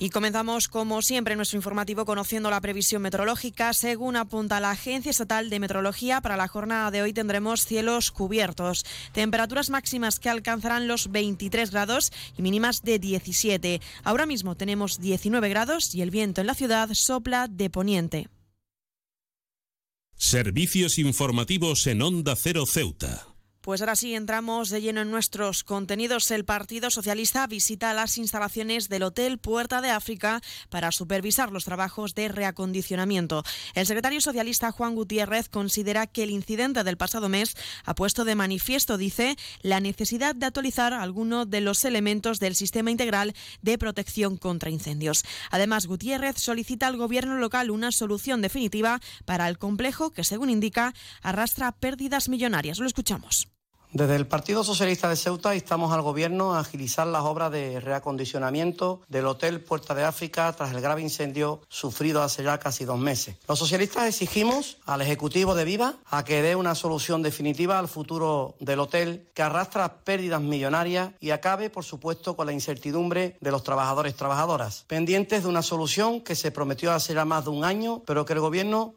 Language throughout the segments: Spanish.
Y comenzamos, como siempre, nuestro informativo conociendo la previsión meteorológica. Según apunta la Agencia Estatal de Meteorología, para la jornada de hoy tendremos cielos cubiertos, temperaturas máximas que alcanzarán los 23 grados y mínimas de 17. Ahora mismo tenemos 19 grados y el viento en la ciudad sopla de poniente. Servicios informativos en Onda Cero Ceuta. Pues ahora sí entramos de lleno en nuestros contenidos. El Partido Socialista visita las instalaciones del Hotel Puerta de África para supervisar los trabajos de reacondicionamiento. El secretario socialista Juan Gutiérrez considera que el incidente del pasado mes ha puesto de manifiesto, dice, la necesidad de actualizar algunos de los elementos del sistema integral de protección contra incendios. Además, Gutiérrez solicita al gobierno local una solución definitiva para el complejo que, según indica, arrastra pérdidas millonarias. Lo escuchamos. Desde el Partido Socialista de Ceuta instamos al Gobierno a agilizar las obras de reacondicionamiento del Hotel Puerta de África tras el grave incendio sufrido hace ya casi dos meses. Los socialistas exigimos al Ejecutivo de Viva a que dé una solución definitiva al futuro del hotel que arrastra pérdidas millonarias y acabe, por supuesto, con la incertidumbre de los trabajadores y trabajadoras, pendientes de una solución que se prometió hace ya más de un año, pero que el Gobierno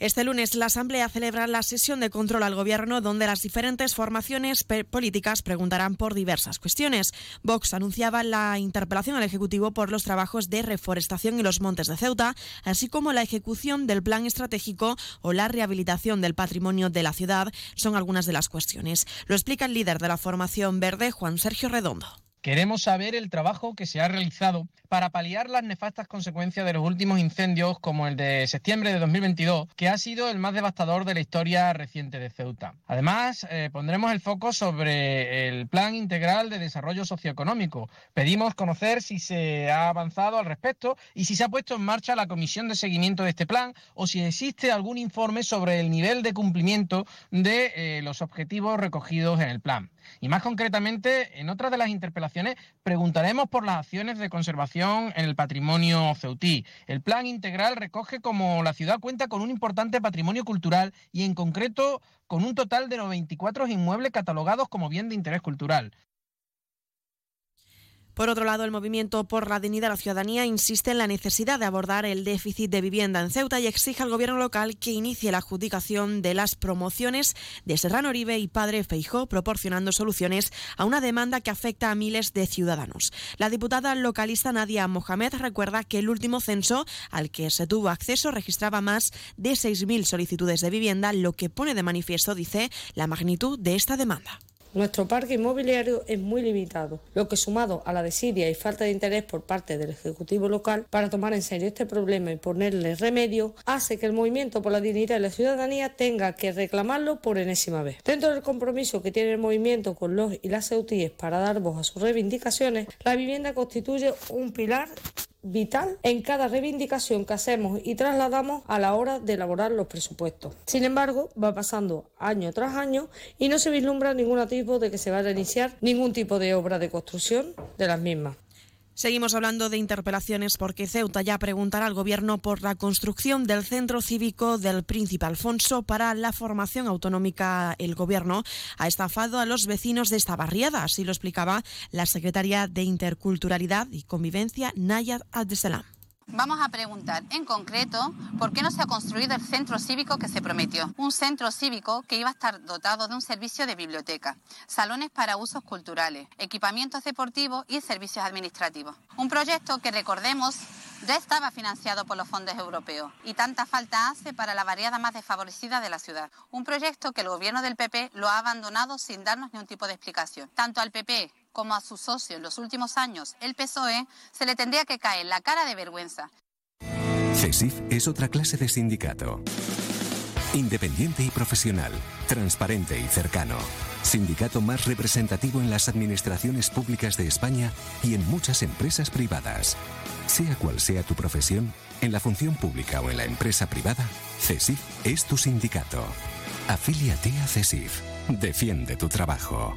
Este lunes la Asamblea celebra la sesión de control al Gobierno donde las diferentes formaciones políticas preguntarán por diversas cuestiones. Vox anunciaba la interpelación al Ejecutivo por los trabajos de reforestación en los montes de Ceuta, así como la ejecución del plan estratégico o la rehabilitación del patrimonio de la ciudad son algunas de las cuestiones. Lo explica el líder de la formación verde, Juan Sergio Redondo. Queremos saber el trabajo que se ha realizado para paliar las nefastas consecuencias de los últimos incendios, como el de septiembre de 2022, que ha sido el más devastador de la historia reciente de Ceuta. Además, eh, pondremos el foco sobre el Plan Integral de Desarrollo Socioeconómico. Pedimos conocer si se ha avanzado al respecto y si se ha puesto en marcha la comisión de seguimiento de este plan o si existe algún informe sobre el nivel de cumplimiento de eh, los objetivos recogidos en el plan. Y más concretamente, en otra de las interpelaciones, preguntaremos por las acciones de conservación en el patrimonio ceutí. El plan integral recoge como la ciudad cuenta con un importante patrimonio cultural y en concreto con un total de 94 inmuebles catalogados como bien de interés cultural. Por otro lado, el movimiento por la dignidad de la ciudadanía insiste en la necesidad de abordar el déficit de vivienda en Ceuta y exige al gobierno local que inicie la adjudicación de las promociones de Serrano Oribe y Padre Feijó, proporcionando soluciones a una demanda que afecta a miles de ciudadanos. La diputada localista Nadia Mohamed recuerda que el último censo al que se tuvo acceso registraba más de 6.000 solicitudes de vivienda, lo que pone de manifiesto, dice, la magnitud de esta demanda. Nuestro parque inmobiliario es muy limitado, lo que sumado a la desidia y falta de interés por parte del Ejecutivo local para tomar en serio este problema y ponerle remedio, hace que el movimiento por la dignidad de la ciudadanía tenga que reclamarlo por enésima vez. Dentro del compromiso que tiene el movimiento con los y las ceutíes para dar voz a sus reivindicaciones, la vivienda constituye un pilar vital en cada reivindicación que hacemos y trasladamos a la hora de elaborar los presupuestos. Sin embargo, va pasando año tras año y no se vislumbra ningún tipo de que se vaya a iniciar ningún tipo de obra de construcción de las mismas. Seguimos hablando de interpelaciones porque Ceuta ya preguntará al Gobierno por la construcción del centro cívico del Príncipe Alfonso para la formación autonómica. El Gobierno ha estafado a los vecinos de esta barriada, así lo explicaba la secretaria de Interculturalidad y Convivencia, Nayad Abdeselam. Vamos a preguntar en concreto por qué no se ha construido el centro cívico que se prometió. Un centro cívico que iba a estar dotado de un servicio de biblioteca, salones para usos culturales, equipamientos deportivos y servicios administrativos. Un proyecto que recordemos ya estaba financiado por los fondos europeos y tanta falta hace para la variada más desfavorecida de la ciudad. Un proyecto que el gobierno del PP lo ha abandonado sin darnos ni un tipo de explicación. Tanto al PP como a su socio en los últimos años, el PSOE, se le tendría que caer la cara de vergüenza. CESIF es otra clase de sindicato. Independiente y profesional, transparente y cercano. Sindicato más representativo en las administraciones públicas de España y en muchas empresas privadas. Sea cual sea tu profesión, en la función pública o en la empresa privada, CESIF es tu sindicato. Afíliate a CESIF. Defiende tu trabajo.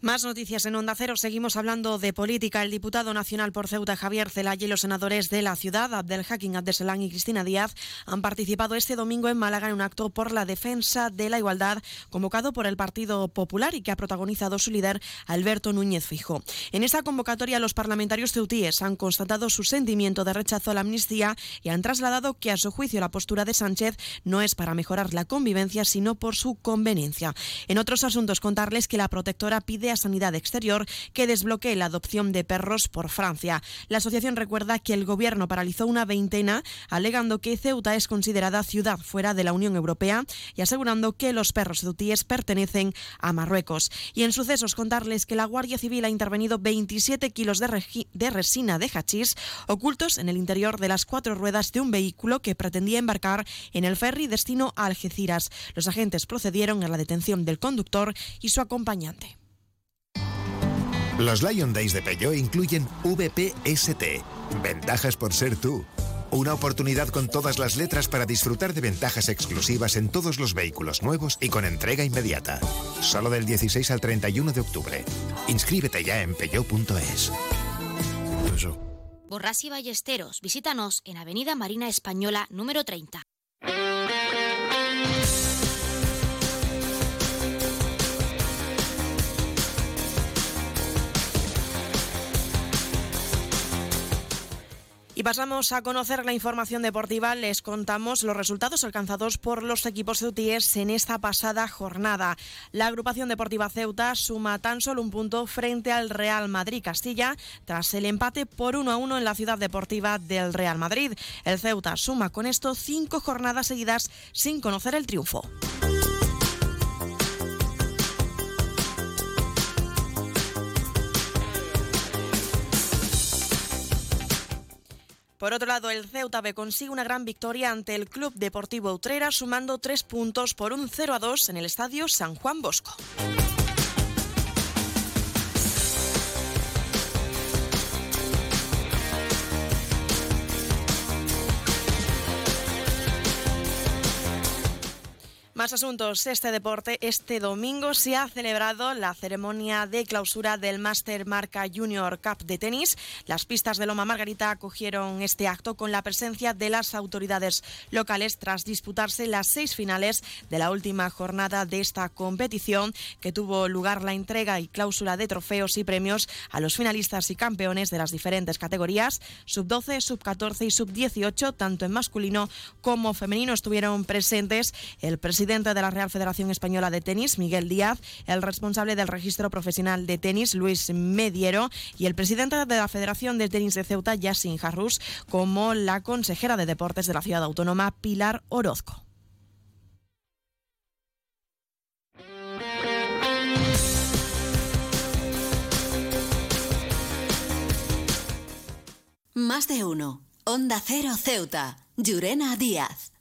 Más noticias en Onda Cero. Seguimos hablando de política. El diputado nacional por Ceuta, Javier Celaya, y los senadores de la ciudad, Abdel Hakim Abdeselán y Cristina Díaz, han participado este domingo en Málaga en un acto por la defensa de la igualdad convocado por el Partido Popular y que ha protagonizado su líder, Alberto Núñez Fijo. En esta convocatoria, los parlamentarios ceutíes han constatado su sentimiento de rechazo a la amnistía y han trasladado que, a su juicio, la postura de Sánchez no es para mejorar la convivencia, sino por su conveniencia. En otros asuntos, contarles que la protectora pide a Sanidad Exterior que desbloquee la adopción de perros por Francia. La asociación recuerda que el gobierno paralizó una veintena alegando que Ceuta es considerada ciudad fuera de la Unión Europea y asegurando que los perros ceutíes pertenecen a Marruecos. Y en sucesos contarles que la Guardia Civil ha intervenido 27 kilos de, de resina de hachís ocultos en el interior de las cuatro ruedas de un vehículo que pretendía embarcar en el ferry destino a Algeciras. Los agentes procedieron a la detención del conductor y su acompañante. Los Lion Days de Peugeot incluyen VPST, ventajas por ser tú. Una oportunidad con todas las letras para disfrutar de ventajas exclusivas en todos los vehículos nuevos y con entrega inmediata. Solo del 16 al 31 de octubre. Inscríbete ya en peugeot.es. Borras y Ballesteros, visítanos en Avenida Marina Española número 30. Y pasamos a conocer la información deportiva. Les contamos los resultados alcanzados por los equipos ceutíes en esta pasada jornada. La agrupación deportiva Ceuta suma tan solo un punto frente al Real Madrid Castilla tras el empate por 1 a 1 en la ciudad deportiva del Real Madrid. El Ceuta suma con esto cinco jornadas seguidas sin conocer el triunfo. Por otro lado, el Ceuta B consigue una gran victoria ante el Club Deportivo Utrera, sumando tres puntos por un 0 a 2 en el estadio San Juan Bosco. Más asuntos. Este deporte, este domingo se ha celebrado la ceremonia de clausura del Master Marca Junior Cup de tenis. Las pistas de Loma Margarita acogieron este acto con la presencia de las autoridades locales tras disputarse las seis finales de la última jornada de esta competición, que tuvo lugar la entrega y clausura de trofeos y premios a los finalistas y campeones de las diferentes categorías. Sub-12, sub-14 y sub-18, tanto en masculino como femenino, estuvieron presentes el presidente presidente de la Real Federación Española de Tenis, Miguel Díaz, el responsable del registro profesional de tenis, Luis Mediero, y el presidente de la Federación de Tenis de Ceuta, Yassin Jarrus, como la consejera de Deportes de la Ciudad Autónoma, Pilar Orozco. Más de uno. Onda Cero Ceuta. Llurena Díaz.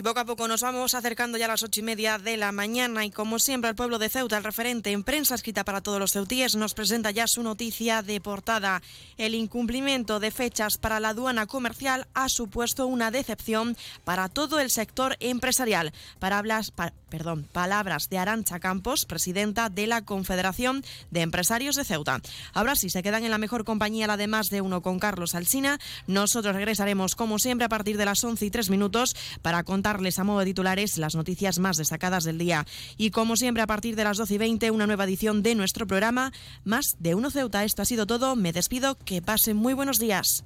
Y poco a poco nos vamos acercando ya a las ocho y media de la mañana y como siempre el pueblo de Ceuta, el referente en prensa escrita para todos los ceutíes, nos presenta ya su noticia de portada. El incumplimiento de fechas para la aduana comercial ha supuesto una decepción para todo el sector empresarial. Palabras, perdón, palabras de Arancha Campos, presidenta de la Confederación de Empresarios de Ceuta. Ahora sí, se quedan en la mejor compañía, la de más de uno con Carlos Alsina. Nosotros regresaremos como siempre a partir de las once y tres minutos para contar a modo de titulares las noticias más destacadas del día. Y como siempre, a partir de las 12 y 20, una nueva edición de nuestro programa Más de Uno Ceuta. Esto ha sido todo. Me despido. Que pasen muy buenos días.